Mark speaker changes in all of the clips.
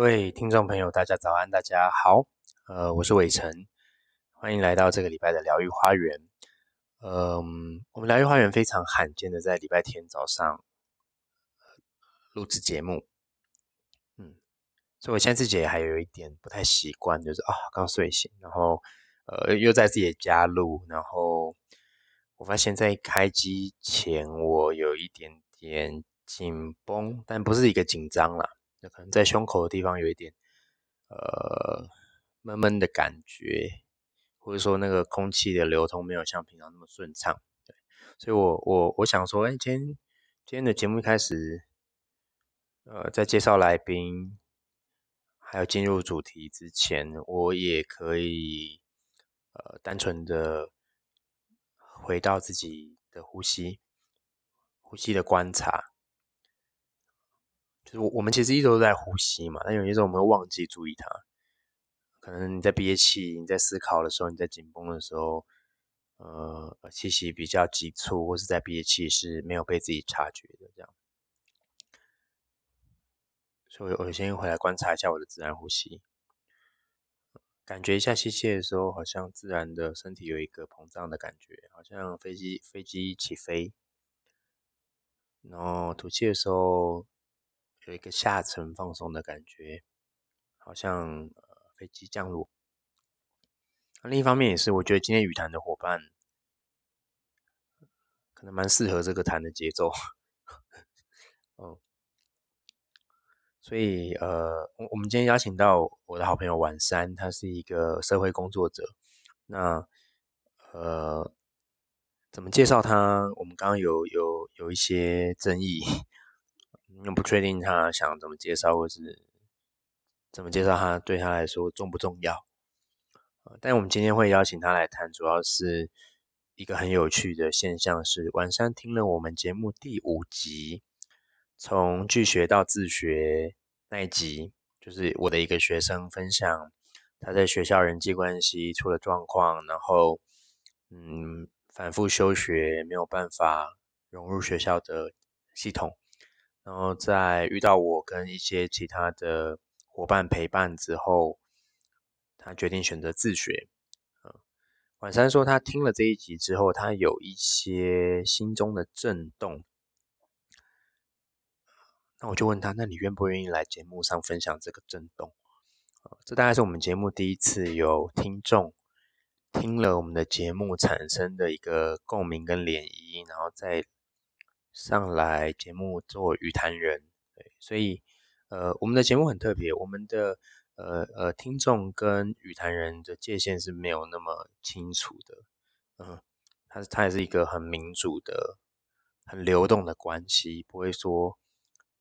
Speaker 1: 各位听众朋友，大家早安，大家好，呃，我是伟成，欢迎来到这个礼拜的疗愈花园。嗯，我们疗愈花园非常罕见的在礼拜天早上录制节目，嗯，所以我现在自己还有一点不太习惯，就是啊，刚睡醒，然后呃，又在自己的家录，然后我发现，在开机前我有一点点紧绷，但不是一个紧张啦。那可能在胸口的地方有一点，呃，闷闷的感觉，或者说那个空气的流通没有像平常那么顺畅，对，所以我我我想说，哎，今天今天的节目一开始，呃，在介绍来宾，还有进入主题之前，我也可以，呃，单纯的回到自己的呼吸，呼吸的观察。就是我我们其实一直都在呼吸嘛，但有些时候我们会忘记注意它。可能你在憋气、你在思考的时候、你在紧绷的时候，呃，气息比较急促，或是在憋气是没有被自己察觉的这样。所以我先回来观察一下我的自然呼吸，感觉一下吸气的时候，好像自然的身体有一个膨胀的感觉，好像飞机飞机起飞。然后吐气的时候。有一个下沉放松的感觉，好像呃飞机降落。另一方面也是，我觉得今天语谈的伙伴可能蛮适合这个谈的节奏。嗯，所以呃，我我们今天邀请到我的好朋友晚山，他是一个社会工作者。那呃，怎么介绍他？我们刚刚有有有一些争议。又不确定他想怎么介绍，或是怎么介绍他对他来说重不重要？但我们今天会邀请他来谈，主要是一个很有趣的现象是，晚上听了我们节目第五集，从拒学到自学那一集，就是我的一个学生分享他在学校人际关系出了状况，然后嗯反复休学，没有办法融入学校的系统。然后在遇到我跟一些其他的伙伴陪伴之后，他决定选择自学。嗯，晚山说他听了这一集之后，他有一些心中的震动。那我就问他，那你愿不愿意来节目上分享这个震动？这大概是我们节目第一次有听众听了我们的节目产生的一个共鸣跟涟漪，然后再。上来节目做语坛人，对，所以呃，我们的节目很特别，我们的呃呃听众跟语坛人的界限是没有那么清楚的，嗯，它它也是一个很民主的、很流动的关系，不会说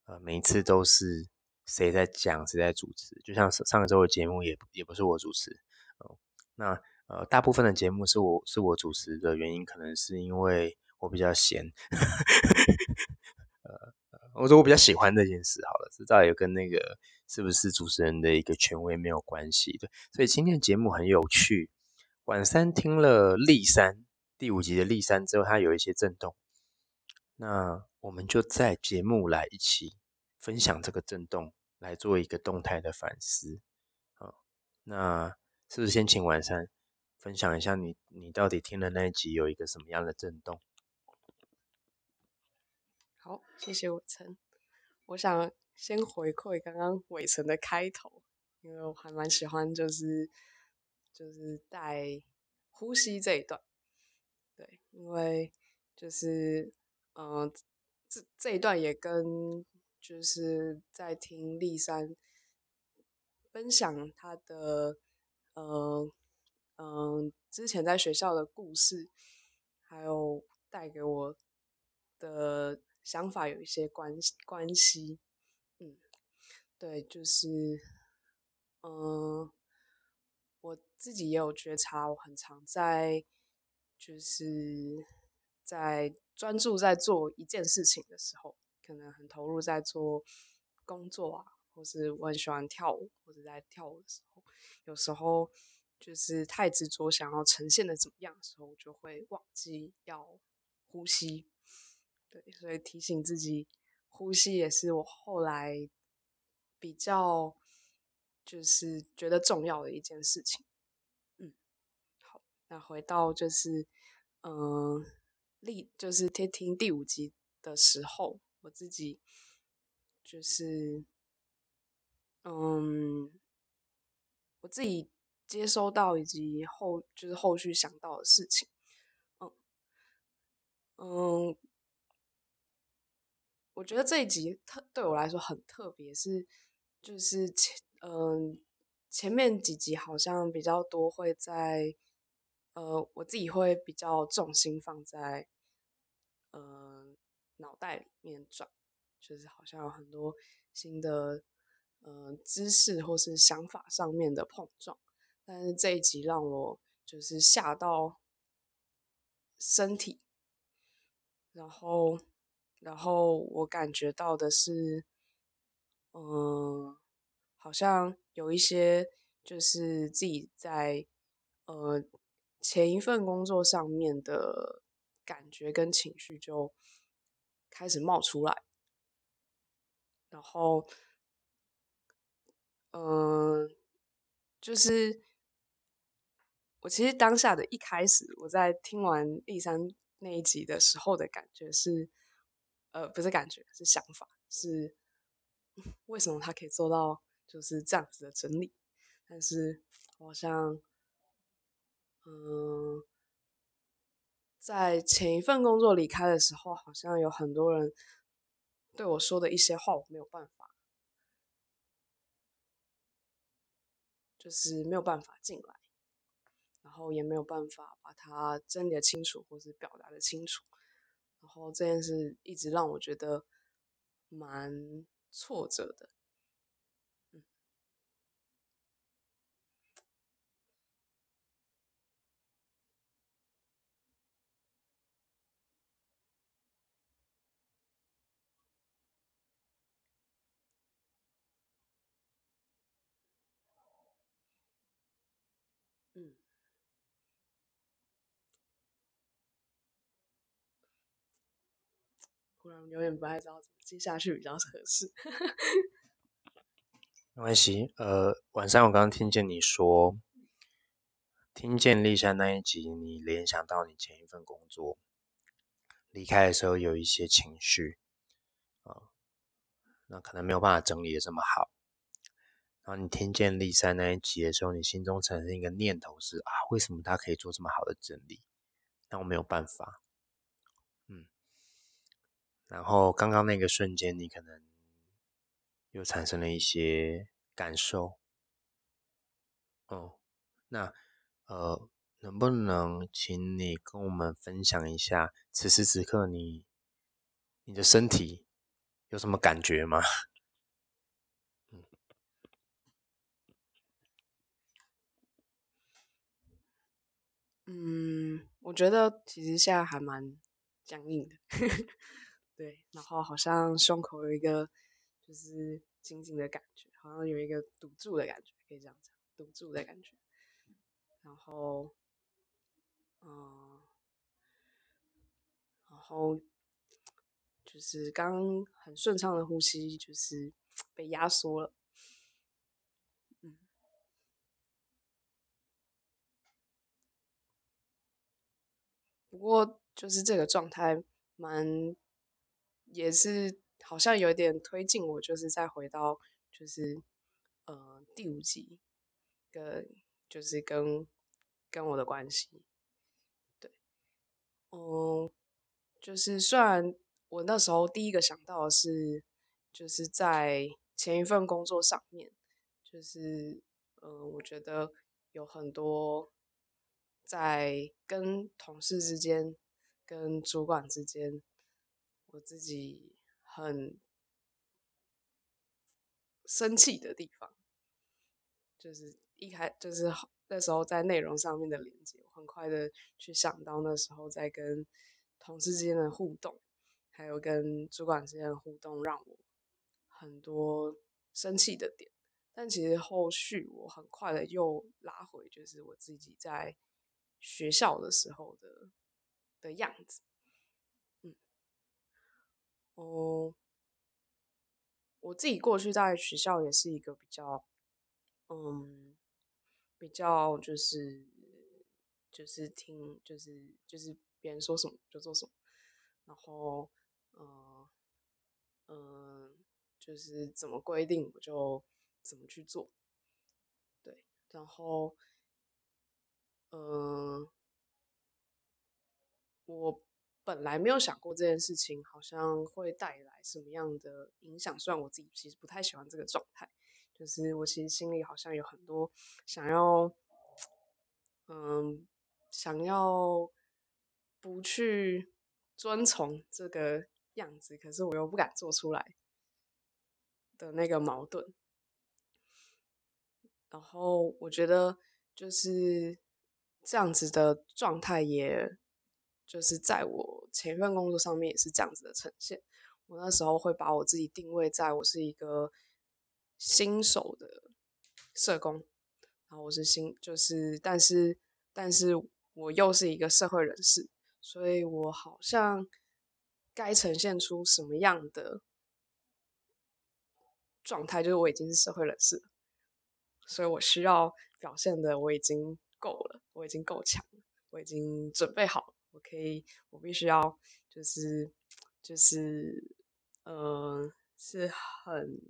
Speaker 1: 呃每一次都是谁在讲谁在主持，就像上上周的节目也也不是我主持，哦，那呃大部分的节目是我是我主持的原因，可能是因为。我比较闲，呃，我说我比较喜欢这件事，好了，知道也跟那个是不是主持人的一个权威没有关系的，所以今天的节目很有趣。晚三听了立三第五集的立三之后，它有一些震动，那我们就在节目来一起分享这个震动，来做一个动态的反思。好，那是不是先请晚三分享一下你你到底听了那一集有一个什么样的震动？
Speaker 2: 好，谢谢伟成。我想先回馈刚刚伟成的开头，因为我还蛮喜欢，就是就是带呼吸这一段。对，因为就是嗯，这这一段也跟就是在听立山分享他的呃嗯之前在学校的故事，还有带给我的。想法有一些关关系，嗯，对，就是，嗯，我自己也有觉察，我很常在，就是在专注在做一件事情的时候，可能很投入在做工作啊，或是我很喜欢跳舞，或者在跳舞的时候，有时候就是太执着想要呈现的怎么样的时候，就会忘记要呼吸。对，所以提醒自己呼吸也是我后来比较就是觉得重要的一件事情。嗯，好，那回到就是嗯，例就是贴听第五集的时候，我自己就是嗯，我自己接收到以及后就是后续想到的事情。嗯嗯，我觉得这一集特对我来说很特别，是就是前嗯前面几集好像比较多会在呃我自己会比较重心放在呃脑袋里面转，就是好像有很多新的呃知识或是想法上面的碰撞，但是这一集让我就是吓到身体。然后，然后我感觉到的是，嗯，好像有一些就是自己在呃前一份工作上面的感觉跟情绪就开始冒出来，然后，嗯，就是我其实当下的一开始，我在听完第三。那一集的时候的感觉是，呃，不是感觉，是想法，是 为什么他可以做到就是这样子的整理？但是好像，嗯，在前一份工作离开的时候，好像有很多人对我说的一些话，我没有办法，就是没有办法进来。然后也没有办法把它整理的清楚，或是表达的清楚。然后这件事一直让我觉得蛮挫折的。然有点不太知道接下去比较合适。
Speaker 1: 没关系，呃，晚上我刚刚听见你说，听见丽珊那一集，你联想到你前一份工作离开的时候有一些情绪，啊，那可能没有办法整理的这么好。然后你听见丽珊那一集的时候，你心中产生一个念头是啊，为什么他可以做这么好的整理？那我没有办法。然后刚刚那个瞬间，你可能又产生了一些感受，哦，那呃，能不能请你跟我们分享一下，此时此刻你你的身体有什么感觉吗？
Speaker 2: 嗯，我觉得其实现在还蛮僵硬的。对，然后好像胸口有一个就是紧紧的感觉，好像有一个堵住的感觉，可以这样讲，堵住的感觉。然后，嗯，然后就是刚很顺畅的呼吸，就是 被压缩了。嗯，不过就是这个状态蛮。也是好像有点推进我，就是再回到就是呃第五集，跟就是跟跟我的关系，对，嗯，就是虽然我那时候第一个想到的是，就是在前一份工作上面，就是嗯，我觉得有很多在跟同事之间、跟主管之间。我自己很生气的地方，就是一开就是那时候在内容上面的连接，很快的去想到那时候在跟同事之间的互动，还有跟主管之间的互动，让我很多生气的点。但其实后续我很快的又拉回，就是我自己在学校的时候的的样子。哦，我自己过去在学校也是一个比较嗯，比较就是就是听就是就是别人说什么就做什么，然后嗯嗯，就是怎么规定我就怎么去做，对，然后嗯，我。本来没有想过这件事情好像会带来什么样的影响，虽然我自己其实不太喜欢这个状态，就是我其实心里好像有很多想要，嗯，想要不去遵从这个样子，可是我又不敢做出来的那个矛盾。然后我觉得就是这样子的状态也。就是在我前一份工作上面也是这样子的呈现。我那时候会把我自己定位在我是一个新手的社工，然后我是新，就是但是但是我又是一个社会人士，所以我好像该呈现出什么样的状态，就是我已经是社会人士，所以我需要表现的我已经够了，我已经够强了，我已经准备好了。我可以，我必须要，就是，就是，呃，是很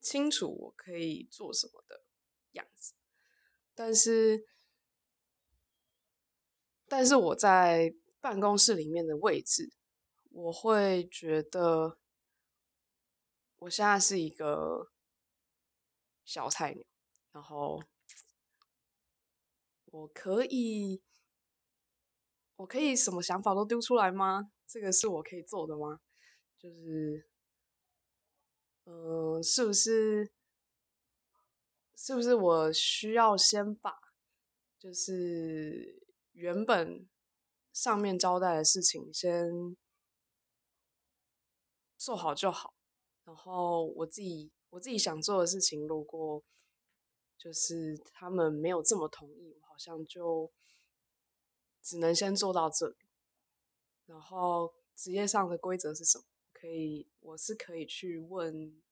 Speaker 2: 清楚我可以做什么的样子。但是，但是我在办公室里面的位置，我会觉得，我现在是一个小菜鸟，然后。我可以，我可以什么想法都丢出来吗？这个是我可以做的吗？就是，嗯，是不是，是不是我需要先把，就是原本上面交代的事情先做好就好，然后我自己我自己想做的事情，如果就是他们没有这么同意。我好像就只能先做到这里，然后职业上的规则是什么？可以，我是可以去问，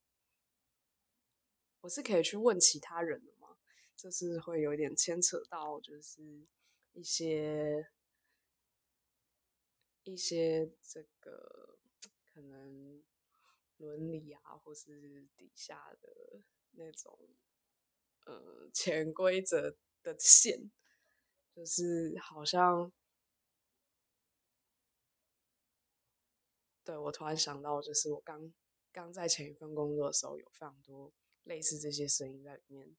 Speaker 2: 我是可以去问其他人的吗？这是会有点牵扯到，就是一些一些这个可能伦理啊，或是底下的那种呃潜规则。的线，就是好像，对我突然想到，就是我刚刚在前一份工作的时候，有非常多类似这些声音在里面，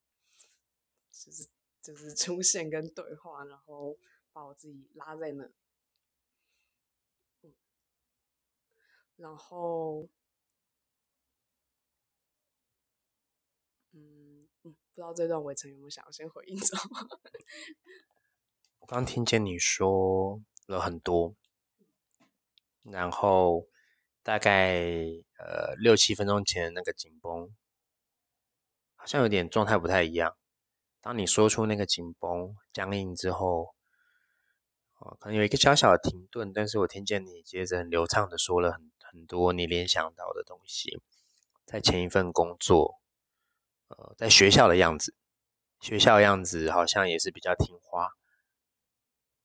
Speaker 2: 就是就是出现跟对话，然后把我自己拉在那，然后。嗯，不知道这段围城有没有想要先回应？
Speaker 1: 我刚听见你说了很多，然后大概呃六七分钟前那个紧绷，好像有点状态不太一样。当你说出那个紧绷僵硬之后，哦，可能有一个小小的停顿，但是我听见你接着很流畅的说了很很多你联想到的东西，在前一份工作。呃，在学校的样子，学校的样子好像也是比较听话。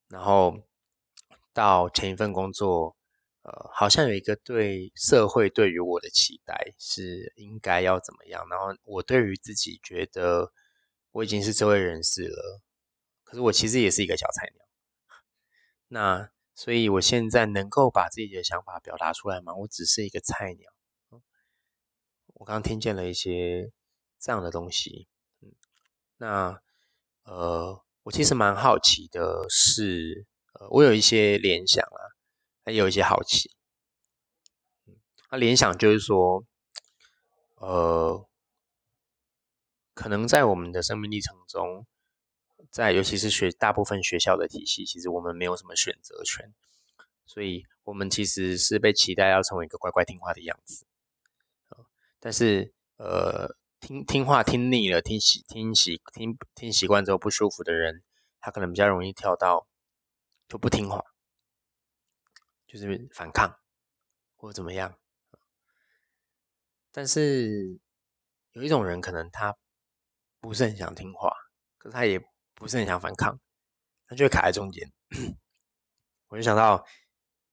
Speaker 1: 然后到前一份工作，呃，好像有一个对社会对于我的期待是应该要怎么样。然后我对于自己觉得我已经是社会人士了，可是我其实也是一个小菜鸟。那所以我现在能够把自己的想法表达出来吗？我只是一个菜鸟。我刚刚听见了一些。这样的东西，嗯，那呃，我其实蛮好奇的，是呃，我有一些联想啊，还有一些好奇，嗯，那联想就是说，呃，可能在我们的生命历程中，在尤其是学大部分学校的体系，其实我们没有什么选择权，所以我们其实是被期待要成为一个乖乖听话的样子，但是呃。听听话听腻了，听习听习听听习惯之后不舒服的人，他可能比较容易跳到就不听话，就是反抗或怎么样。但是有一种人，可能他不是很想听话，可是他也不是很想反抗，他就会卡在中间。我就想到，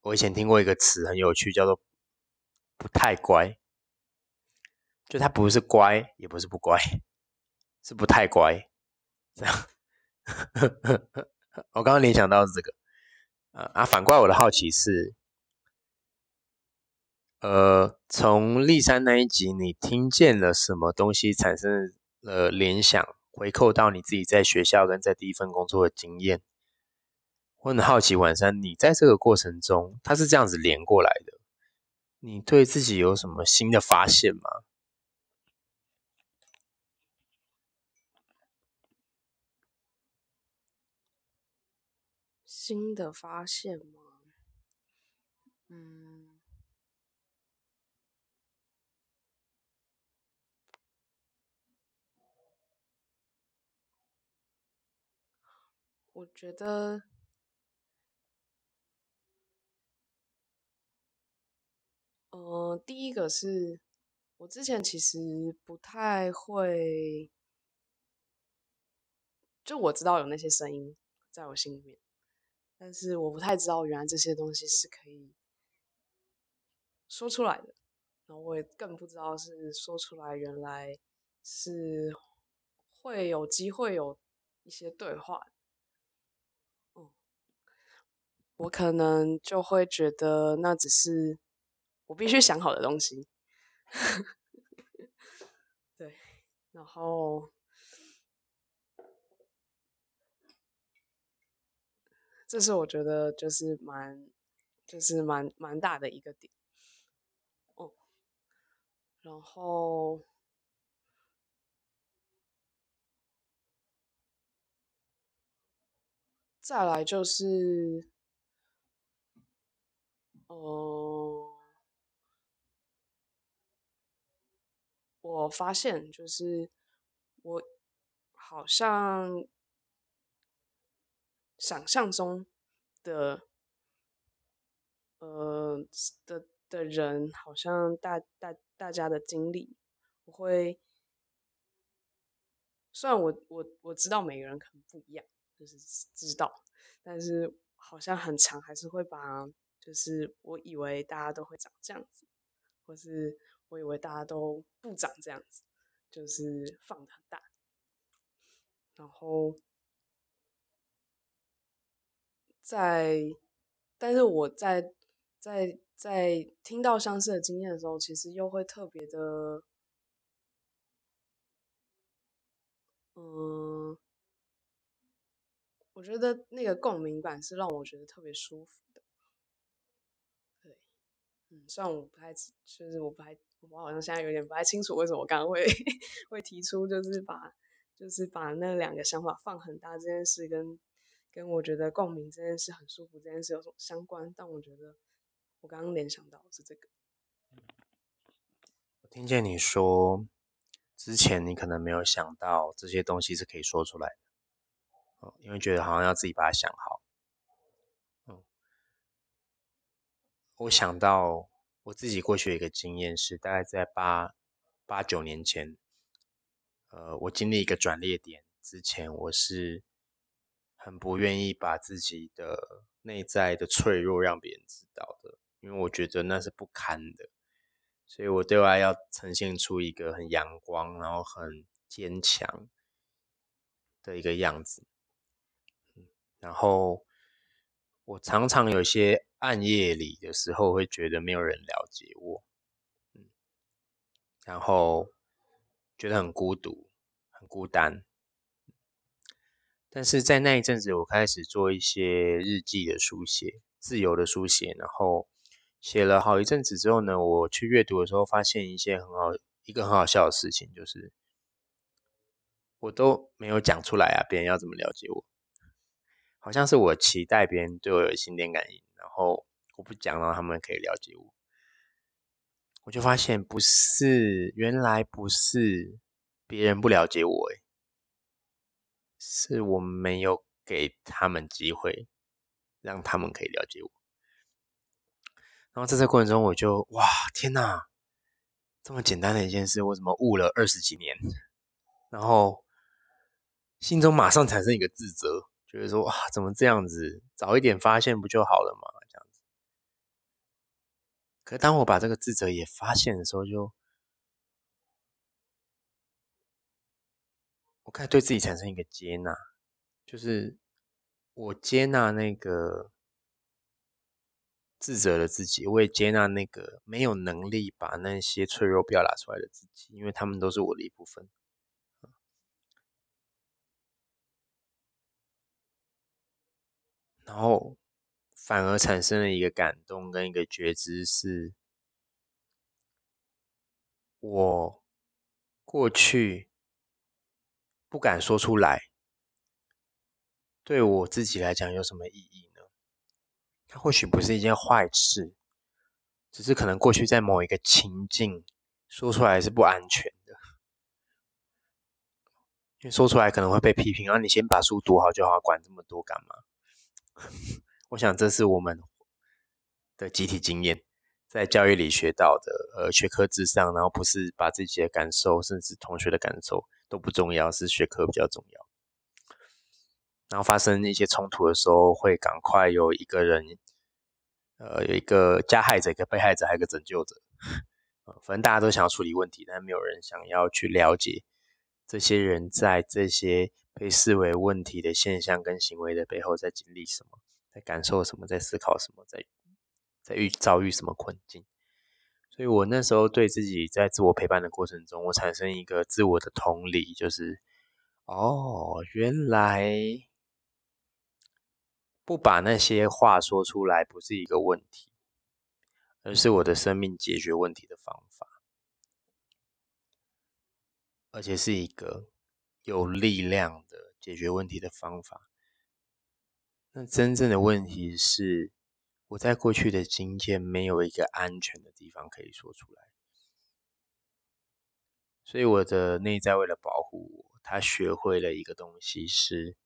Speaker 1: 我以前听过一个词很有趣，叫做“不太乖”，就他不是乖，也不是不乖，是不太乖。这样，我刚刚联想到是这个。呃啊，反过来我的好奇是。呃，从立山那一集，你听见了什么东西产生了联想，回扣到你自己在学校跟在第一份工作的经验？我很好奇，晚上你在这个过程中，他是这样子连过来的，你对自己有什么新的发现吗？
Speaker 2: 新的发现吗？嗯。我觉得，呃，第一个是我之前其实不太会，就我知道有那些声音在我心里面，但是我不太知道原来这些东西是可以说出来的，然后我也更不知道是说出来原来是会有机会有一些对话。我可能就会觉得那只是我必须想好的东西，对，然后这是我觉得就是蛮就是蛮蛮大的一个点，哦，然后再来就是。哦，我发现就是我好像想象中的呃的的人，好像大大大家的经历，我会虽然我我我知道每个人可能不一样，就是知道，但是好像很长还是会把。就是我以为大家都会长这样子，或是我以为大家都不长这样子，就是放的很大。然后在，但是我在在在听到相似的经验的时候，其实又会特别的，嗯，我觉得那个共鸣感是让我觉得特别舒服的。对。嗯，虽然我不太，就是我不太，我好像现在有点不太清楚为什么我刚刚会 会提出，就是把就是把那两个想法放很大这件事，跟跟我觉得共鸣这件事很舒服这件事有什么相关？但我觉得我刚刚联想到是这个。
Speaker 1: 我听见你说，之前你可能没有想到这些东西是可以说出来的，因为觉得好像要自己把它想好。嗯我想到我自己过去有一个经验是，大概在八八九年前，呃，我经历一个转捩点之前，我是很不愿意把自己的内在的脆弱让别人知道的，因为我觉得那是不堪的，所以我对外要呈现出一个很阳光，然后很坚强的一个样子，然后我常常有些。暗夜里的时候，会觉得没有人了解我，嗯，然后觉得很孤独、很孤单。但是在那一阵子，我开始做一些日记的书写，自由的书写，然后写了好一阵子之后呢，我去阅读的时候，发现一些很好、一个很好笑的事情，就是我都没有讲出来啊，别人要怎么了解我？好像是我期待别人对我有心电感应。然后我不讲了，他们可以了解我。我就发现不是，原来不是别人不了解我，诶，是我没有给他们机会，让他们可以了解我。然后在这过程中，我就哇，天哪，这么简单的一件事，我怎么悟了二十几年？然后心中马上产生一个自责，觉得说哇，怎么这样子？早一点发现不就好了吗？这样子。可当我把这个自责也发现的时候，就我开始对自己产生一个接纳，就是我接纳那个。自责的自己，我也接纳那个没有能力把那些脆弱表达出来的自己，因为他们都是我的一部分。然后反而产生了一个感动跟一个觉知，是我过去不敢说出来，对我自己来讲有什么意义呢？它或许不是一件坏事，只是可能过去在某一个情境说出来是不安全的，因为说出来可能会被批评。啊，你先把书读好就好，管这么多干嘛？我想这是我们的集体经验，在教育里学到的，呃，学科至上，然后不是把自己的感受，甚至同学的感受都不重要，是学科比较重要。然后发生一些冲突的时候，会赶快有一个人，呃，有一个加害者、一个被害者，还有一个拯救者。反正大家都想要处理问题，但没有人想要去了解这些人在这些被视为问题的现象跟行为的背后在经历什么，在感受什么，在思考什么，在在遇遭遇什么困境。所以我那时候对自己在自我陪伴的过程中，我产生一个自我的同理，就是哦，原来。不把那些话说出来，不是一个问题，而是我的生命解决问题的方法，而且是一个有力量的解决问题的方法。那真正的问题是，我在过去的经验没有一个安全的地方可以说出来，所以我的内在为了保护我，他学会了一个东西是。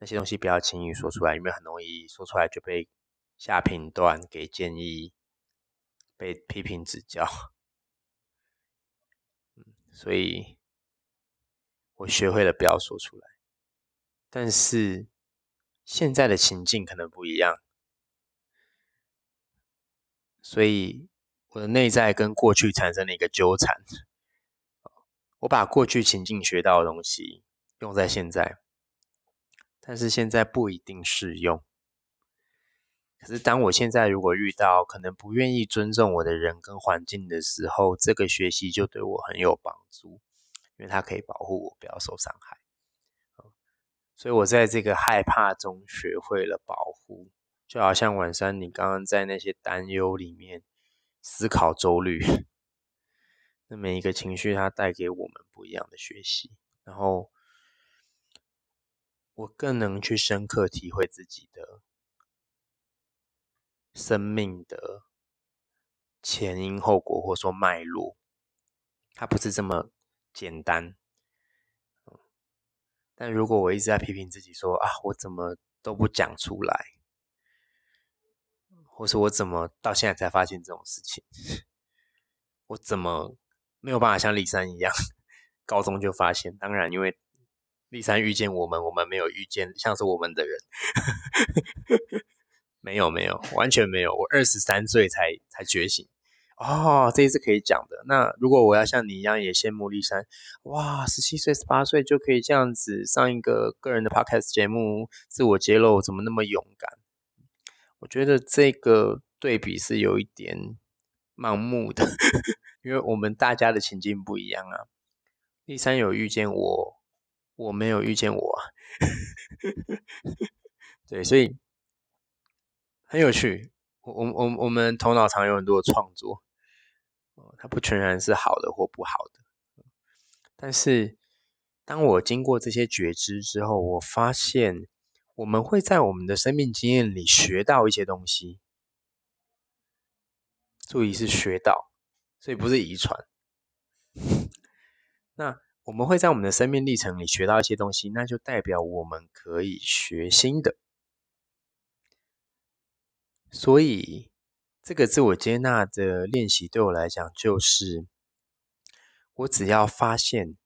Speaker 1: 那些东西不要轻易说出来，因为很容易说出来就被下评断、给建议、被批评指教。所以我学会了不要说出来。但是现在的情境可能不一样，所以我的内在跟过去产生了一个纠缠。我把过去情境学到的东西用在现在。但是现在不一定适用。可是当我现在如果遇到可能不愿意尊重我的人跟环境的时候，这个学习就对我很有帮助，因为它可以保护我不要受伤害。所以我在这个害怕中学会了保护，就好像晚上你刚刚在那些担忧里面思考周律，那每一个情绪它带给我们不一样的学习，然后。我更能去深刻体会自己的生命的前因后果，或说脉络，它不是这么简单。但如果我一直在批评自己，说啊，我怎么都不讲出来，或是我怎么到现在才发现这种事情，我怎么没有办法像李珊一样，高中就发现？当然，因为。立山遇见我们，我们没有遇见像是我们的人，没有没有，完全没有。我二十三岁才才觉醒，哦，这也是可以讲的。那如果我要像你一样也羡慕立山，哇，十七岁、十八岁就可以这样子上一个个人的 podcast 节目，自我揭露，怎么那么勇敢？我觉得这个对比是有一点盲目的，因为我们大家的情境不一样啊。立山有遇见我。我没有遇见我，对，所以很有趣。我我我我们头脑常有很多的创作，它不全然是好的或不好的。但是当我经过这些觉知之后，我发现我们会在我们的生命经验里学到一些东西。注意是学到，所以不是遗传。那。我们会在我们的生命历程里学到一些东西，那就代表我们可以学新的。所以，这个自我接纳的练习对我来讲，就是我只要发现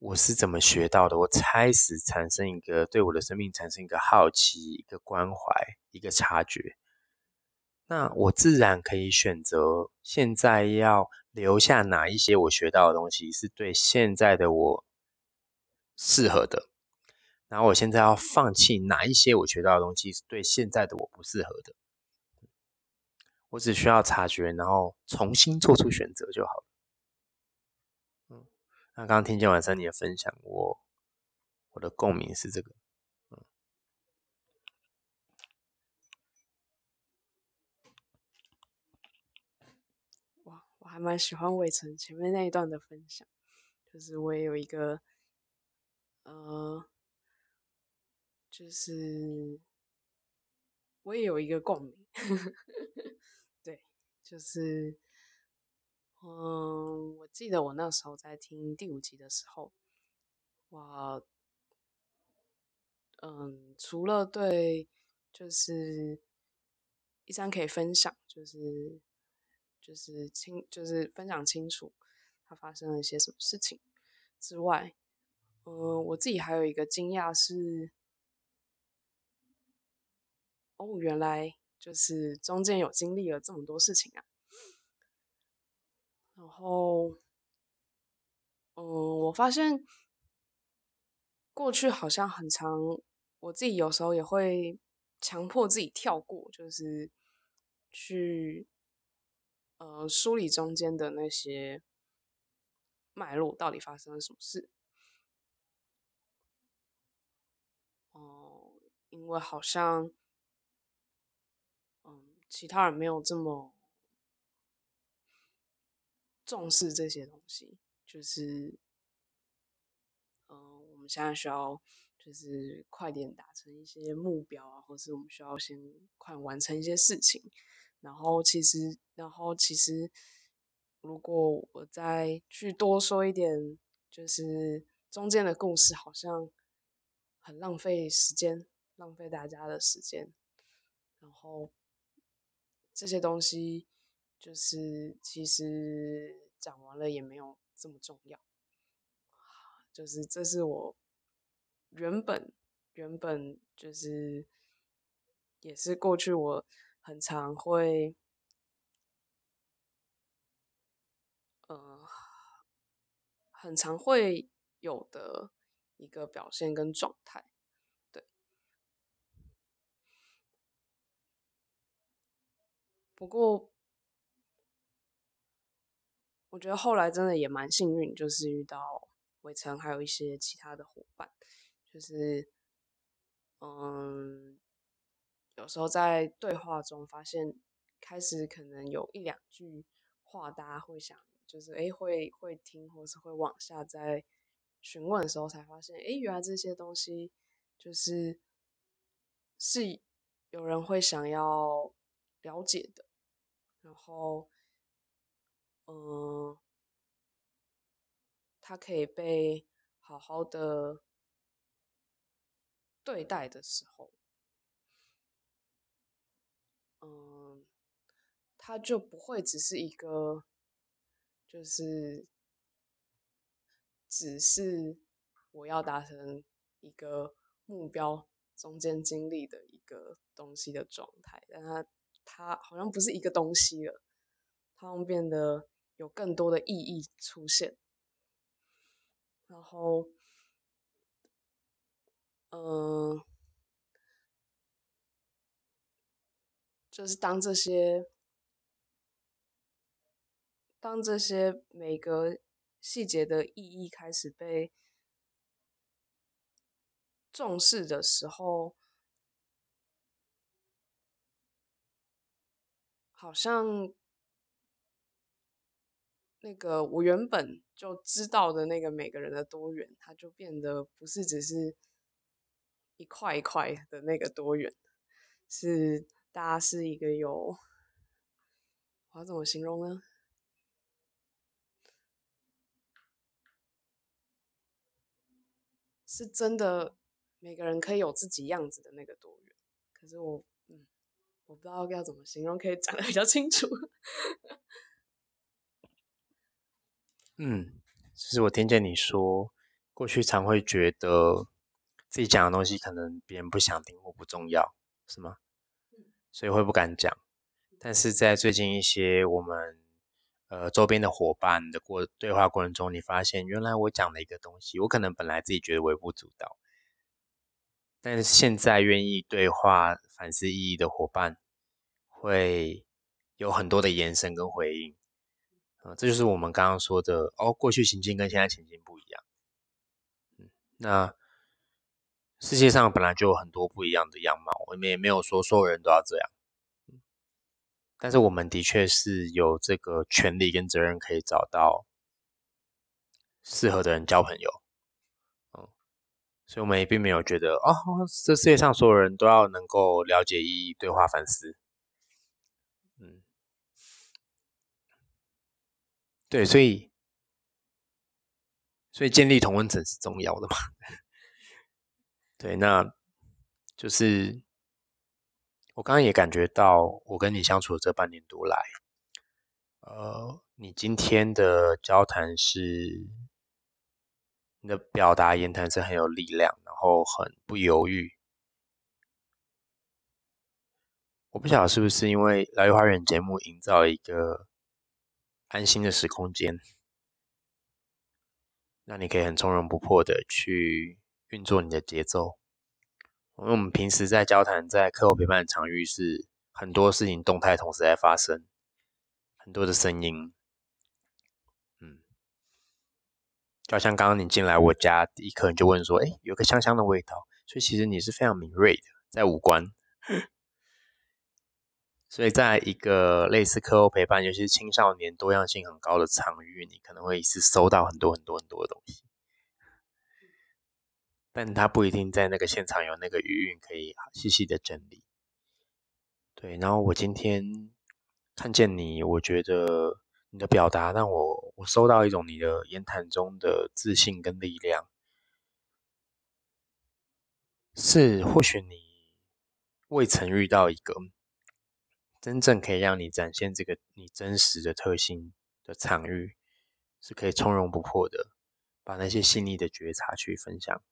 Speaker 1: 我是怎么学到的，我开始产生一个对我的生命产生一个好奇、一个关怀、一个察觉，那我自然可以选择现在要留下哪一些我学到的东西是对现在的我适合的，然后我现在要放弃哪一些我学到的东西是对现在的我不适合的。我只需要察觉，然后重新做出选择就好了。那刚刚听见晚上你的分享，我我的共鸣是这个。嗯，
Speaker 2: 哇，我还蛮喜欢伟成前面那一段的分享，就是我也有一个，呃，就是我也有一个共鸣。对就是，嗯，我记得我那时候在听第五集的时候，哇，嗯，除了对，就是一三可以分享，就是就是清，就是分享清楚他发生了一些什么事情之外，嗯，我自己还有一个惊讶是，哦，原来。就是中间有经历了这么多事情啊，然后，嗯，我发现过去好像很长，我自己有时候也会强迫自己跳过，就是去呃梳理中间的那些脉络，到底发生了什么事。哦，因为好像。其他人没有这么重视这些东西，就是，嗯，我们现在需要就是快点达成一些目标啊，或是我们需要先快完成一些事情。然后其实，然后其实，如果我再去多说一点，就是中间的故事，好像很浪费时间，浪费大家的时间，然后。这些东西就是其实讲完了也没有这么重要，就是这是我原本原本就是也是过去我很常会呃很常会有的一个表现跟状态。对不过，我觉得后来真的也蛮幸运，就是遇到伟成，还有一些其他的伙伴，就是，嗯，有时候在对话中发现，开始可能有一两句话，大家会想，就是哎，会会听，或是会往下在询问的时候，才发现，哎，原来这些东西就是是有人会想要了解的。然后，嗯，他可以被好好的对待的时候，嗯，他就不会只是一个，就是只是我要达成一个目标中间经历的一个东西的状态，但他。它好像不是一个东西了，它会变得有更多的意义出现。然后，嗯，就是当这些，当这些每个细节的意义开始被重视的时候。好像那个我原本就知道的那个每个人的多元，它就变得不是只是一块一块的那个多元，是大家是一个有，我要怎么形容呢？是真的每个人可以有自己样子的那个多元，可是我嗯。我不知道要怎么形容，可以讲的比较清楚。
Speaker 1: 嗯，其实我听见你说，过去常会觉得自己讲的东西可能别人不想听或不重要，是吗？所以会不敢讲。但是在最近一些我们呃周边的伙伴的过对话过程中，你发现原来我讲的一个东西，我可能本来自己觉得微不足道，但是现在愿意对话反思意义的伙伴，会有很多的延伸跟回应。啊，这就是我们刚刚说的哦，过去情境跟现在情境不一样。嗯，那世界上本来就有很多不一样的样貌，我们也没有说所有人都要这样。但是我们的确是有这个权利跟责任，可以找到适合的人交朋友。嗯，所以我们也并没有觉得哦，这世界上所有人都要能够了解意义、对话、反思。对，所以，所以建立同温层是重要的嘛？对，那就是我刚刚也感觉到，我跟你相处的这半年多来，呃，你今天的交谈是，你的表达言谈是很有力量，然后很不犹豫。我不晓得是不是因为《来月花园》节目营造一个。安心的时空间，那你可以很从容不迫的去运作你的节奏。因为我们平时在交谈、在课后陪伴的场域，是很多事情动态同时在发生，很多的声音。嗯，就像刚刚你进来我家第一刻，你就问说：“哎，有个香香的味道。”所以其实你是非常敏锐的，在五官。所以，在一个类似课后陪伴，尤其是青少年多样性很高的场域，你可能会一次收到很多很多很多的东西，但他不一定在那个现场有那个余韵可以细细的整理。对，然后我今天看见你，我觉得你的表达让我我收到一种你的言谈中的自信跟力量，是或许你未曾遇到一个。真正可以让你展现这个你真实的特性的场域，是可以从容不迫的把那些细腻的觉察去分享、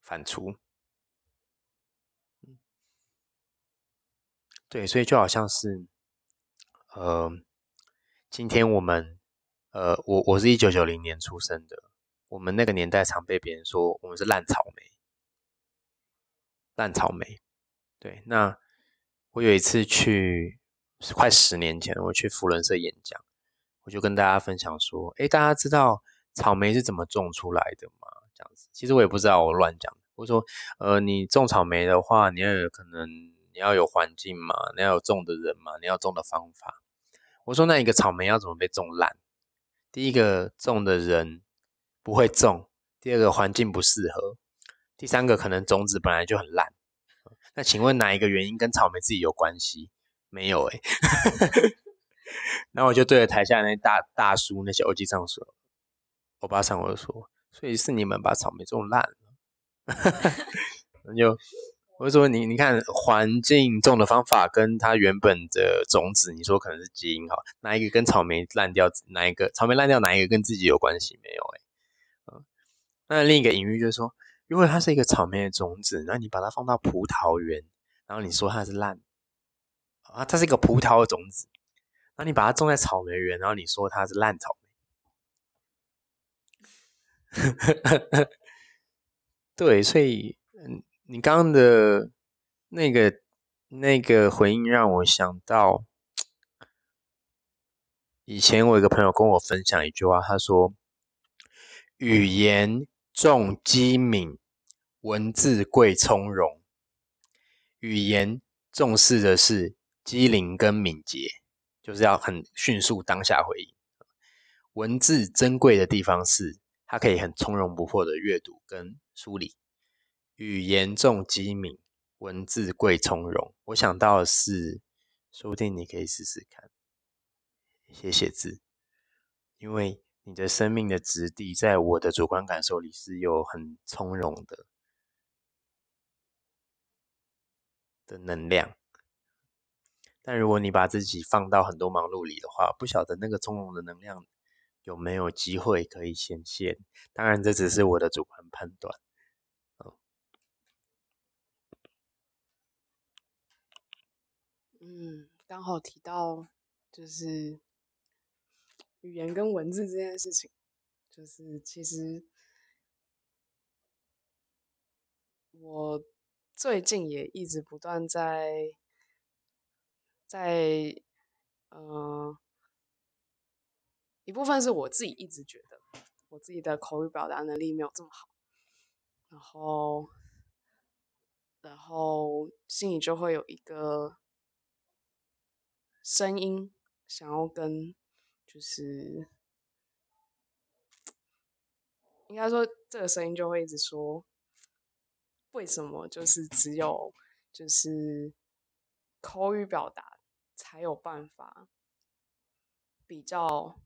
Speaker 1: 反刍。对，所以就好像是，呃，今天我们，呃，我我是一九九零年出生的，我们那个年代常被别人说我们是烂草莓，烂草莓。对，那。我有一次去，是快十年前，我去福伦社演讲，我就跟大家分享说：“哎，大家知道草莓是怎么种出来的吗？”这样子，其实我也不知道，我乱讲。我说：“呃，你种草莓的话，你要有可能你要有环境嘛，你要有种的人嘛，你要种的方法。”我说：“那一个草莓要怎么被种烂？第一个种的人不会种，第二个环境不适合，第三个可能种子本来就很烂。”那请问哪一个原因跟草莓自己有关系？没有哎。然后我就对着台下那大大叔那些欧吉上说：“欧巴桑，我就说，所以是你们把草莓种烂了。”那就我就说你你看环境种的方法跟它原本的种子，你说可能是基因哈，哪一个跟草莓烂掉？哪一个草莓烂掉？哪一个跟自己有关系？没有哎。嗯，那另一个隐喻就是说。如果它是一个草莓的种子，那你把它放到葡萄园，然后你说它是烂啊，它是一个葡萄的种子，那你把它种在草莓园，然后你说它是烂草莓。对，所以嗯，你刚刚的那个那个回应让我想到，以前我有个朋友跟我分享一句话，他说：“语言重机敏。”文字贵从容，语言重视的是机灵跟敏捷，就是要很迅速当下回应。文字珍贵的地方是，它可以很从容不迫的阅读跟梳理。语言重机敏，文字贵从容。我想到的是，说不定你可以试试看，写写字，因为你的生命的质地，在我的主观感受里是有很从容的。的能量，但如果你把自己放到很多忙碌里的话，不晓得那个从容的能量有没有机会可以显现？当然，这只是我的主观判断。
Speaker 2: 嗯，刚好提到就是语言跟文字这件事情，就是其实我最近也一直不断在在呃一部分是我自己一直觉得我自己的口语表达能力没有这么好，然后然后心里就会有一个。声音想要跟，就是应该说，这个声音就会一直说，为什么就是只有就是口语表达才有办法比较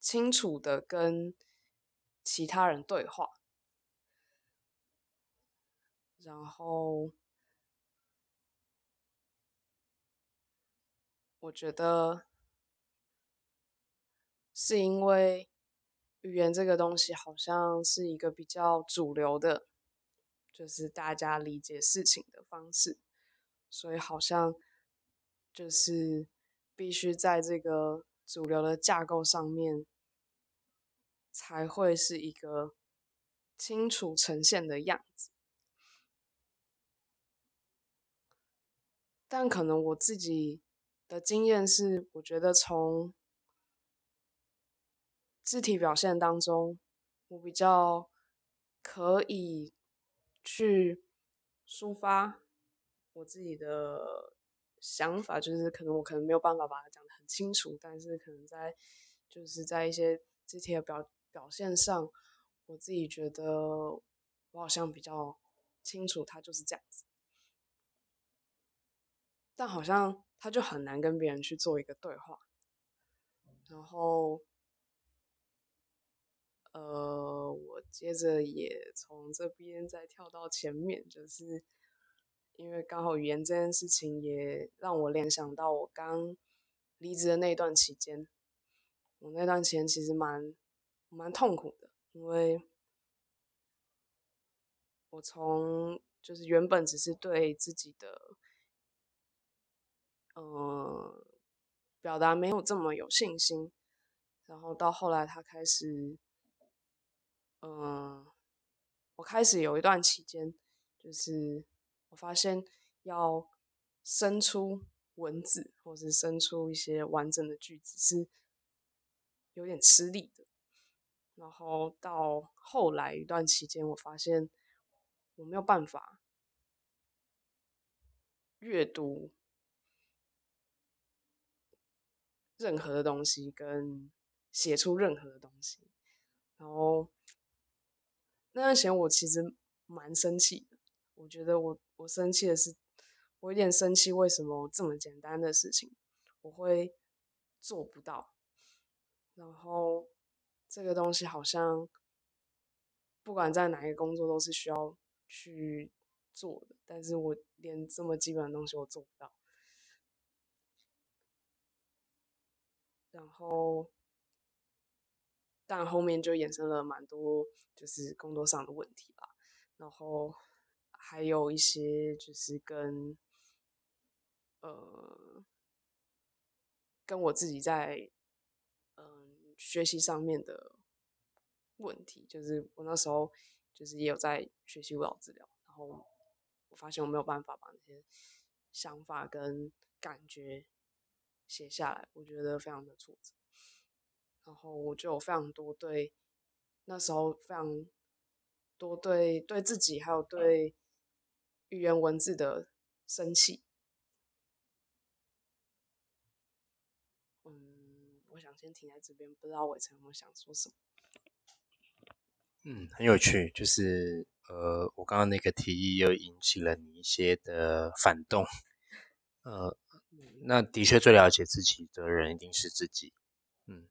Speaker 2: 清楚的跟其他人对话，然后。我觉得是因为语言这个东西好像是一个比较主流的，就是大家理解事情的方式，所以好像就是必须在这个主流的架构上面才会是一个清楚呈现的样子。但可能我自己。的经验是，我觉得从肢体表现当中，我比较可以去抒发我自己的想法，就是可能我可能没有办法把它讲得很清楚，但是可能在就是在一些肢体的表表现上，我自己觉得我好像比较清楚，它就是这样子，但好像。他就很难跟别人去做一个对话，然后，呃，我接着也从这边再跳到前面，就是因为刚好语言这件事情也让我联想到我刚离职的那一段期间，我那段期间其实蛮蛮痛苦的，因为我从就是原本只是对自己的。嗯，表达没有这么有信心，然后到后来他开始，嗯，我开始有一段期间，就是我发现要生出文字，或是生出一些完整的句子是有点吃力的。然后到后来一段期间，我发现我没有办法阅读。任何的东西跟写出任何的东西，然后那段时间我其实蛮生气的。我觉得我我生气的是，我有点生气，为什么这么简单的事情我会做不到？然后这个东西好像不管在哪一个工作都是需要去做的，但是我连这么基本的东西我做不到。然后，但后面就衍生了蛮多，就是工作上的问题吧。然后还有一些就是跟，呃，跟我自己在，嗯，学习上面的问题。就是我那时候就是也有在学习舞蹈治疗，然后我发现我没有办法把那些想法跟感觉。写下来，我觉得非常的挫折，然后我就有非常多对那时候非常多对对自己还有对语言文字的生气。嗯，我想先停在这边，不知道伟成有没有想说什么？
Speaker 1: 嗯，很有趣，就是呃，我刚刚那个提议又引起了你一些的反动，呃。那的确，最了解自己的人一定是自己。嗯，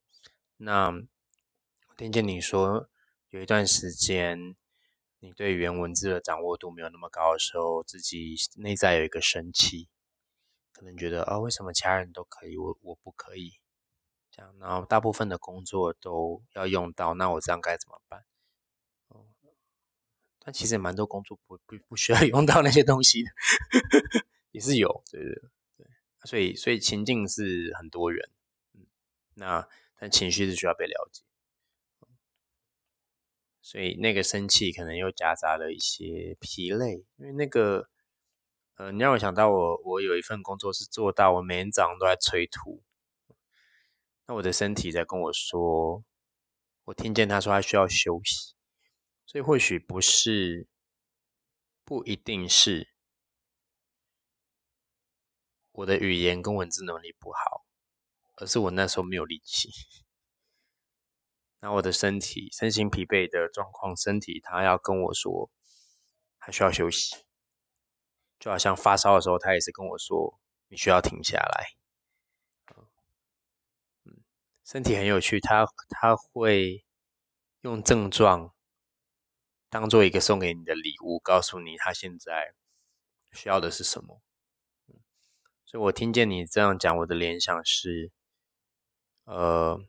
Speaker 1: 那我听见你说有一段时间，你对语言文字的掌握度没有那么高的时候，自己内在有一个生气，可能觉得啊，为什么其他人都可以，我我不可以？这样，然后大部分的工作都要用到，那我这样该怎么办？哦但其实蛮多工作不不不需要 用到那些东西的，也是有，对对对，所以所以情境是很多元，嗯，那但情绪是需要被了解，所以那个生气可能又夹杂了一些疲累，因为那个，呃，你让我想到我我有一份工作是做到我每天早上都在催吐，那我的身体在跟我说，我听见他说他需要休息。所以或许不是，不一定是我的语言跟文字能力不好，而是我那时候没有力气。那我的身体身心疲惫的状况，身体他要跟我说，还需要休息，就好像发烧的时候，他也是跟我说，你需要停下来。嗯，身体很有趣，他他会用症状。当做一个送给你的礼物，告诉你他现在需要的是什么。所以我听见你这样讲，我的联想是，呃，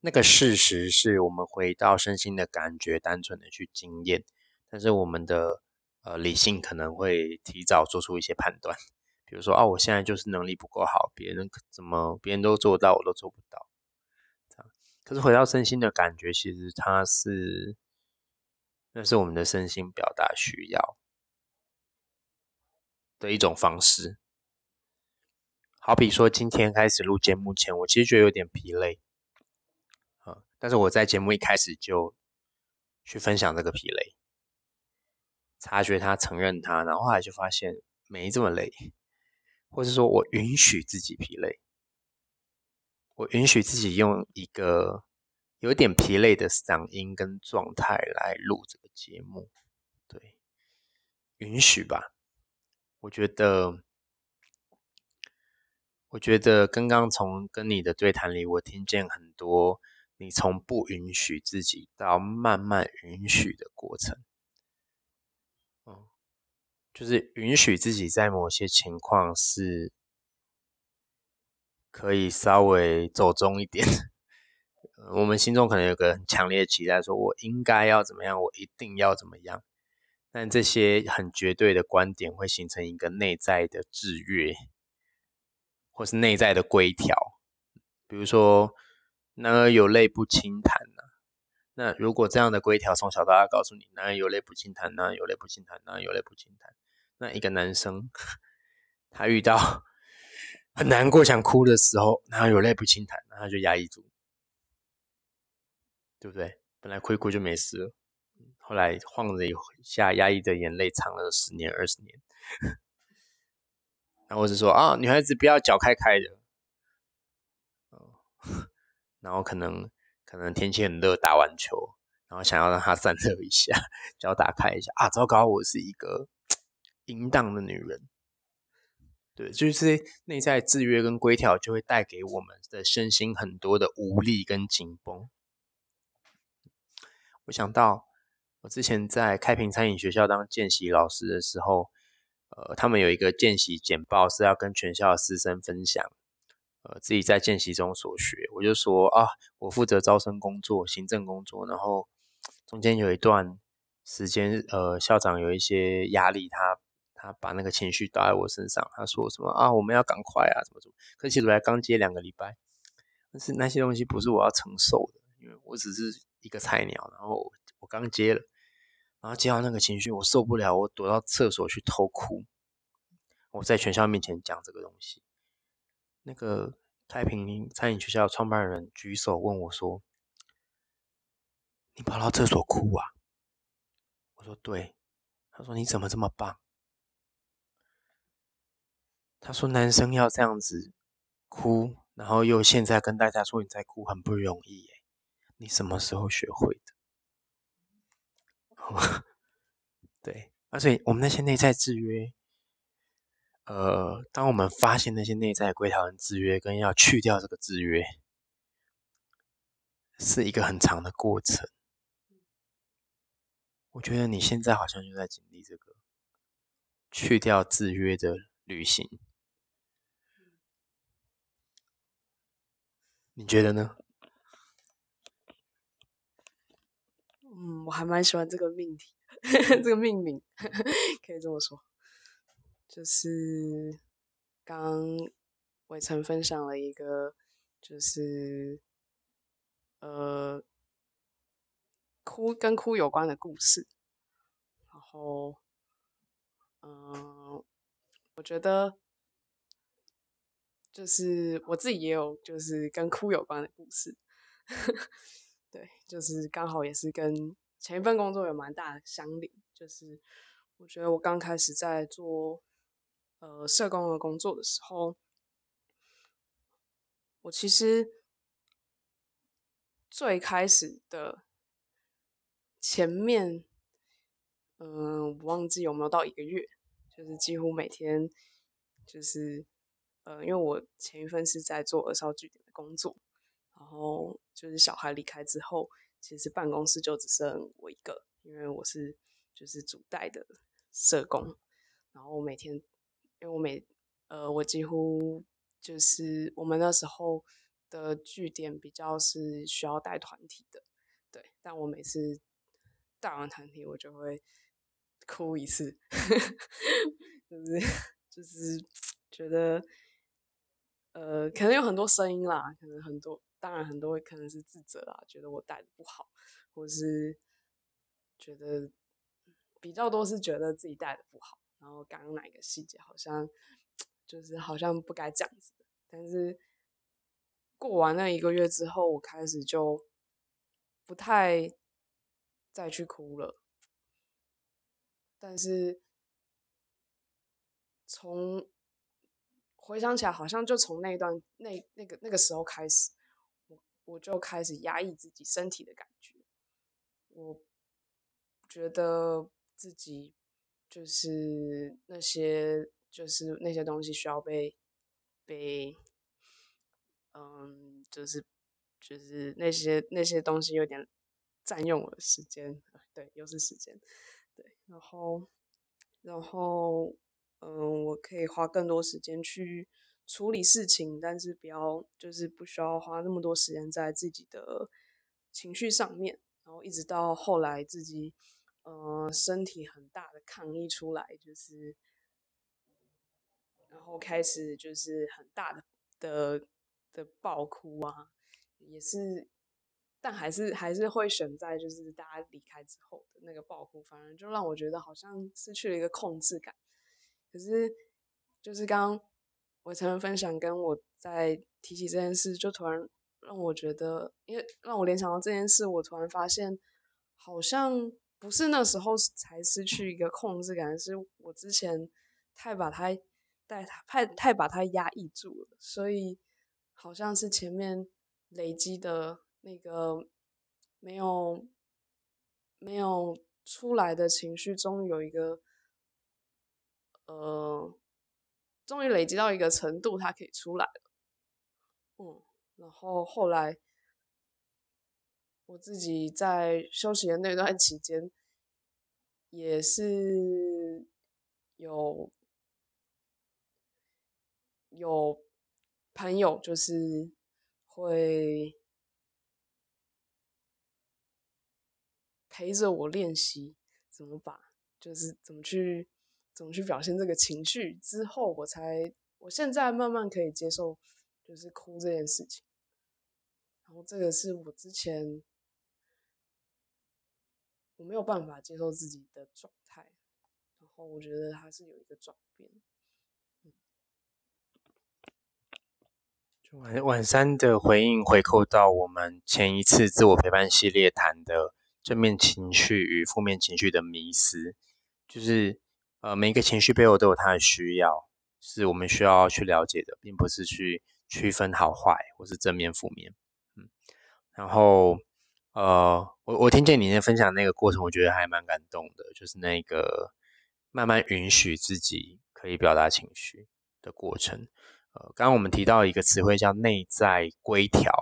Speaker 1: 那个事实是我们回到身心的感觉，单纯的去经验，但是我们的呃理性可能会提早做出一些判断，比如说啊，我现在就是能力不够好，别人怎么别人都做到，我都做不到。可是回到身心的感觉，其实它是。那是我们的身心表达需要的一种方式。好比说，今天开始录节目前，我其实觉得有点疲累，啊，但是我在节目一开始就去分享这个疲累，察觉他，承认他，然后后来就发现没这么累，或是说我允许自己疲累，我允许自己用一个。有点疲累的嗓音跟状态来录这个节目，对，允许吧。我觉得，我觉得刚刚从跟你的对谈里，我听见很多你从不允许自己到慢慢允许的过程。嗯，就是允许自己在某些情况是可以稍微走中一点。我们心中可能有个很强烈的期待，说我应该要怎么样，我一定要怎么样。但这些很绝对的观点会形成一个内在的制约，或是内在的规条。比如说，男儿有泪不轻弹呐。那如果这样的规条从小到大告诉你，男儿有泪不轻弹，男儿有泪不轻弹，男儿有泪不轻弹。那一个男生，他遇到很难过想哭的时候，男儿有泪不轻弹，那他就压抑住。对不对？本来哭一哭就没事了，后来晃着一下，压抑的眼泪藏了十年、二十年。然后是说啊，女孩子不要脚开开的。然后可能可能天气很热，打完球，然后想要让她散热一下，脚打开一下啊，糟糕，我是一个淫荡的女人。对，就是内在制约跟规条，就会带给我们的身心很多的无力跟紧绷。我想到，我之前在开平餐饮学校当见习老师的时候，呃，他们有一个见习简报是要跟全校的师生分享，呃，自己在见习中所学。我就说啊，我负责招生工作、行政工作，然后中间有一段时间，呃，校长有一些压力，他他把那个情绪倒在我身上，他说什么啊，我们要赶快啊，怎么怎么。可其实我才刚接两个礼拜，但是那些东西不是我要承受的，因为我只是。一个菜鸟，然后我刚接了，然后接到那个情绪，我受不了，我躲到厕所去偷哭。我在全校面前讲这个东西，那个太平餐饮学校创办人举手问我说：“你跑到厕所哭啊？”我说：“对。”他说：“你怎么这么棒？”他说：“男生要这样子哭，然后又现在跟大家说你在哭，很不容易。”耶。你什么时候学会的？对，而且我们那些内在制约，呃，当我们发现那些内在规条跟制约，跟要去掉这个制约，是一个很长的过程。我觉得你现在好像就在经历这个去掉制约的旅行。你觉得呢？
Speaker 2: 嗯，我还蛮喜欢这个命题，这个命名可以这么说，就是刚伟成分享了一个，就是呃哭跟哭有关的故事，然后嗯，我觉得就是我自己也有就是跟哭有关的故事。对，就是刚好也是跟前一份工作有蛮大的相邻。就是我觉得我刚开始在做呃社工的工作的时候，我其实最开始的前面，嗯，我忘记有没有到一个月，就是几乎每天就是呃，因为我前一份是在做二少据点的工作。然后就是小孩离开之后，其实办公室就只剩我一个，因为我是就是主带的社工。然后每天，因为我每呃我几乎就是我们那时候的据点比较是需要带团体的，对。但我每次带完团体，我就会哭一次，就是就是觉得呃可能有很多声音啦，可能很多。当然，很多可能是自责啊，觉得我带的不好，或是觉得比较多是觉得自己带的不好。然后刚刚哪个细节好像就是好像不该这样子。但是过完那一个月之后，我开始就不太再去哭了。但是从回想起来，好像就从那段那那个那个时候开始。我就开始压抑自己身体的感觉，我觉得自己就是那些就是那些东西需要被被，嗯，就是就是那些那些东西有点占用我的时间，对，又是时间，对，然后然后嗯，我可以花更多时间去。处理事情，但是不要就是不需要花那么多时间在自己的情绪上面，然后一直到后来自己呃身体很大的抗议出来，就是然后开始就是很大的的的爆哭啊，也是，但还是还是会选在就是大家离开之后的那个爆哭，反而就让我觉得好像失去了一个控制感，可是就是刚刚。我才能分享，跟我在提起这件事，就突然让我觉得，因为让我联想到这件事，我突然发现，好像不是那时候才失去一个控制感，是我之前太把它带太太把它压抑住了，所以好像是前面累积的那个没有没有出来的情绪，终于有一个呃。终于累积到一个程度，它可以出来了。嗯，然后后来我自己在休息的那段期间，也是有有朋友，就是会陪着我练习怎么把，就是怎么去。怎么去表现这个情绪之后，我才我现在慢慢可以接受，就是哭这件事情。然后这个是我之前我没有办法接受自己的状态，然后我觉得它是有一个转变。
Speaker 1: 就晚晚三的回应回扣到我们前一次自我陪伴系列谈的正面情绪与负面情绪的迷思，就是。呃，每一个情绪背后都有它的需要，是我们需要去了解的，并不是去区分好坏或是正面负面。嗯，然后呃，我我听见你那分享那个过程，我觉得还蛮感动的，就是那个慢慢允许自己可以表达情绪的过程。呃，刚刚我们提到一个词汇叫内在规条，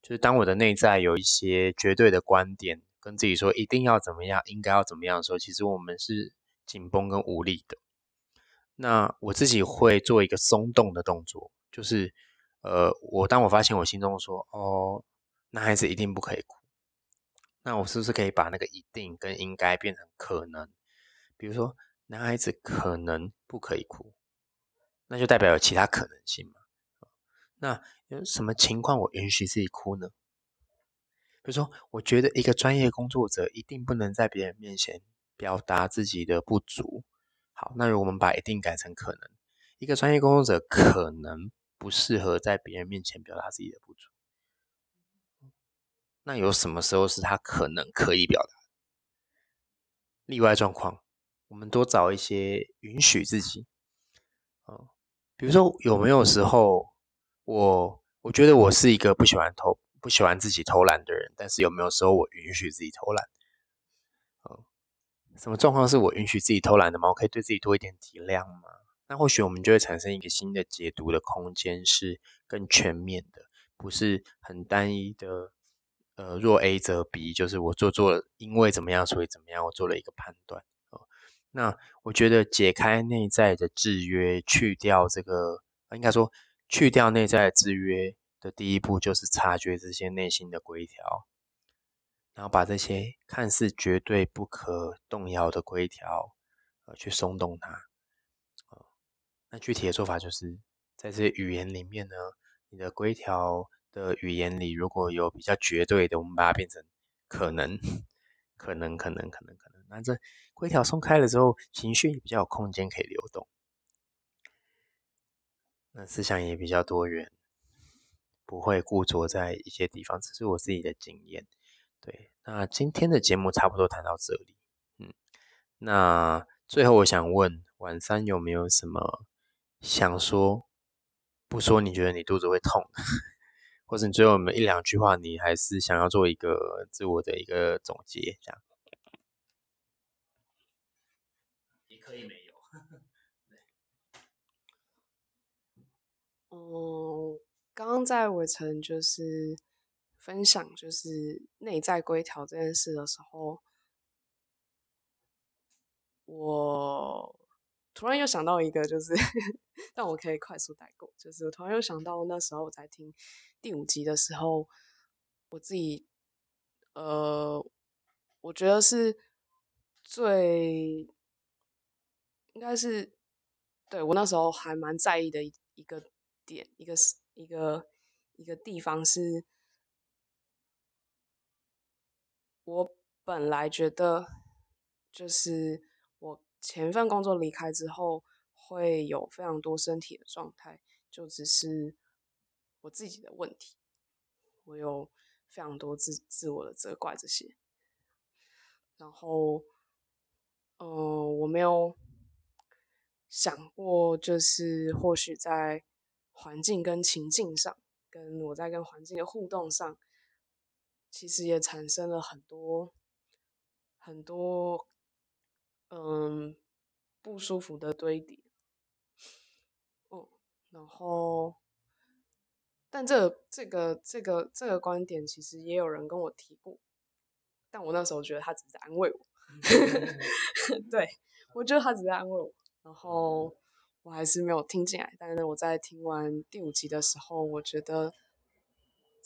Speaker 1: 就是当我的内在有一些绝对的观点，跟自己说一定要怎么样，应该要怎么样的时候，其实我们是。紧绷跟无力的，那我自己会做一个松动的动作，就是呃，我当我发现我心中说，哦，男孩子一定不可以哭，那我是不是可以把那个一定跟应该变成可能？比如说，男孩子可能不可以哭，那就代表有其他可能性嘛？那有什么情况我允许自己哭呢？比如说，我觉得一个专业工作者一定不能在别人面前表达自己的不足。好，那如果我们把一定改成可能，一个专业工作者可能不适合在别人面前表达自己的不足。那有什么时候是他可能可以表达？例外状况，我们多找一些允许自己。啊，比如说有没有时候？我我觉得我是一个不喜欢偷不喜欢自己偷懒的人，但是有没有时候我允许自己偷懒？什么状况是我允许自己偷懒的吗？我可以对自己多一点体谅吗？那或许我们就会产生一个新的解读的空间，是更全面的，不是很单一的。呃，若 A 则 B，就是我做做，因为怎么样，所以怎么样，我做了一个判断。哦，那我觉得解开内在的制约，去掉这个，应该说。去掉内在的制约的第一步，就是察觉这些内心的规条，然后把这些看似绝对不可动摇的规条，呃，去松动它。那具体的做法就是，在这些语言里面呢，你的规条的语言里，如果有比较绝对的，我们把它变成可能，可能，可能，可能，可能。那这规条松开了之后，情绪比较有空间可以流动。那思想也比较多元，不会固着在一些地方，这是我自己的经验。对，那今天的节目差不多谈到这里，嗯，那最后我想问晚三有没有什么想说，不说你觉得你肚子会痛，或者你最后有没有一两句话，你还是想要做一个自我的一个总结，这样也可以没有。
Speaker 2: 嗯，刚刚在伟成就是分享就是内在规条这件事的时候，我突然又想到一个，就是 但我可以快速带过，就是我突然又想到那时候我在听第五集的时候，我自己呃，我觉得是最应该是对我那时候还蛮在意的一一个。点一个是一个一个地方是，我本来觉得就是我前份工作离开之后会有非常多身体的状态，就只是我自己的问题，我有非常多自自我的责怪这些，然后，嗯，我没有想过，就是或许在。环境跟情境上，跟我在跟环境的互动上，其实也产生了很多很多嗯不舒服的堆叠。哦，然后，但这这个这个这个观点，其实也有人跟我提过，但我那时候觉得他只是在安慰我。对我觉得他只是在安慰我，然后。我还是没有听进来，但是我在听完第五集的时候，我觉得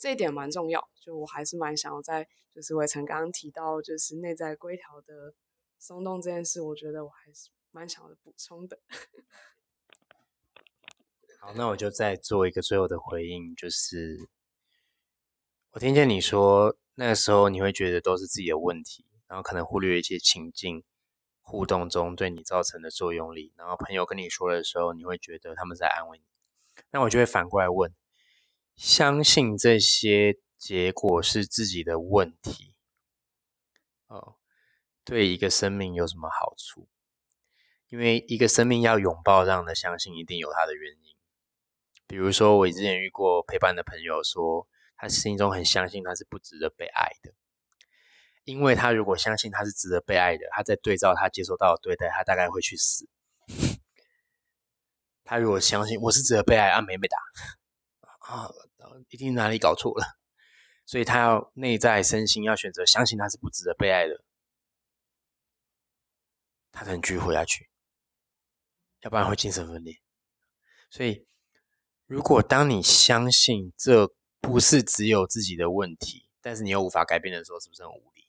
Speaker 2: 这一点蛮重要。就我还是蛮想要在，就是伟成刚刚提到，就是内在规条的松动这件事，我觉得我还是蛮想要补充的。
Speaker 1: 好，那我就再做一个最后的回应，就是我听见你说那个时候你会觉得都是自己的问题，然后可能忽略一些情境。互动中对你造成的作用力，然后朋友跟你说的时候，你会觉得他们在安慰你。那我就会反过来问：相信这些结果是自己的问题，哦，对一个生命有什么好处？因为一个生命要拥抱这样的相信，一定有它的原因。比如说，我之前遇过陪伴的朋友说，他心中很相信他是不值得被爱的。因为他如果相信他是值得被爱的，他在对照他接受到的对待，他大概会去死。他如果相信我是值得被爱，啊，没被打，啊，一定哪里搞错了，所以他要内在身心要选择相信他是不值得被爱的，他才能继续活下去，要不然会精神分裂。所以，如果当你相信这不是只有自己的问题，但是你又无法改变的时候，是不是很无力？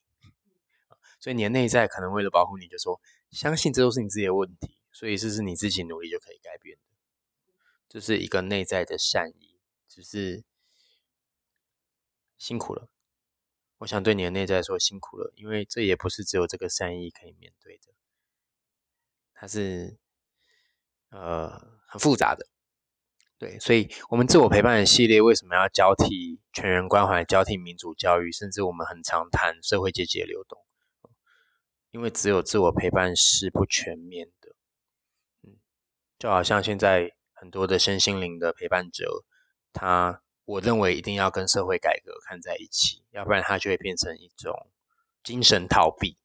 Speaker 1: 所以你的内在可能为了保护你，就说相信这都是你自己的问题，所以这是你自己努力就可以改变的，这是一个内在的善意，只是辛苦了。我想对你的内在说辛苦了，因为这也不是只有这个善意可以面对的，它是呃很复杂的。对，所以我们自我陪伴的系列为什么要交替全人关怀、交替民主教育，甚至我们很常谈社会阶级的流动？因为只有自我陪伴是不全面的。嗯，就好像现在很多的身心灵的陪伴者，他我认为一定要跟社会改革看在一起，要不然他就会变成一种精神逃避。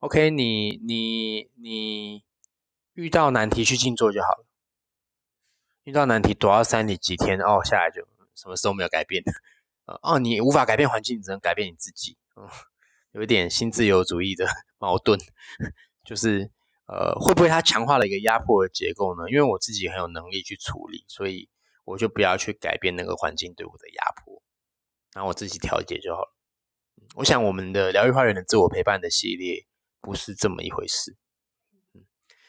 Speaker 1: OK，你你你遇到难题去静坐就好了。遇到难题躲到山里几天哦，下来就什么事都没有改变。呃哦，你无法改变环境，只能改变你自己。嗯，有一点新自由主义的 矛盾，就是呃，会不会它强化了一个压迫的结构呢？因为我自己很有能力去处理，所以我就不要去改变那个环境对我的压迫，然后我自己调节就好了。我想我们的疗愈花园的自我陪伴的系列不是这么一回事。嗯，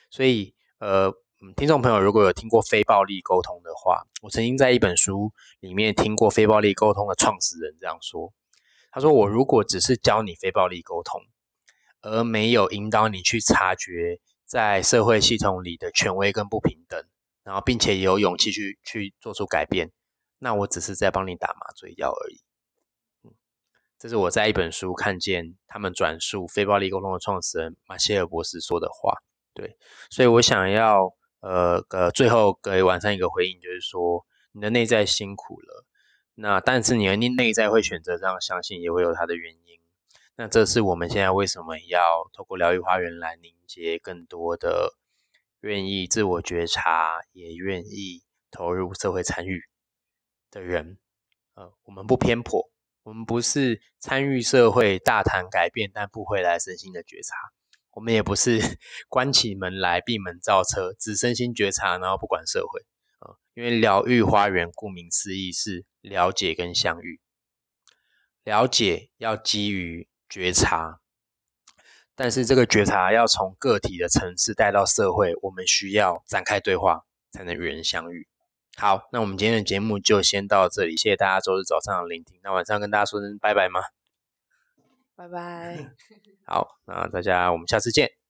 Speaker 1: 所以呃。听众朋友，如果有听过非暴力沟通的话，我曾经在一本书里面听过非暴力沟通的创始人这样说：“他说，我如果只是教你非暴力沟通，而没有引导你去察觉在社会系统里的权威跟不平等，然后并且有勇气去去做出改变，那我只是在帮你打麻醉药而已。”嗯，这是我在一本书看见他们转述非暴力沟通的创始人马歇尔博士说的话。对，所以我想要。呃呃，最后给晚上一个回应，就是说你的内在辛苦了，那但是你的内内在会选择这样相信，也会有它的原因。那这是我们现在为什么要透过疗愈花园来凝结更多的愿意自我觉察，也愿意投入社会参与的人。呃，我们不偏颇，我们不是参与社会大谈改变，但不回来身心的觉察。我们也不是 关起门来闭门造车，只身心觉察，然后不管社会啊。因为疗愈花园顾名思义是了解跟相遇，了解要基于觉察，但是这个觉察要从个体的层次带到社会，我们需要展开对话才能与人相遇。好，那我们今天的节目就先到这里，谢谢大家周日早上的聆听。那晚上跟大家说声拜拜吗？
Speaker 2: 拜拜。
Speaker 1: 好，那大家我们下次见。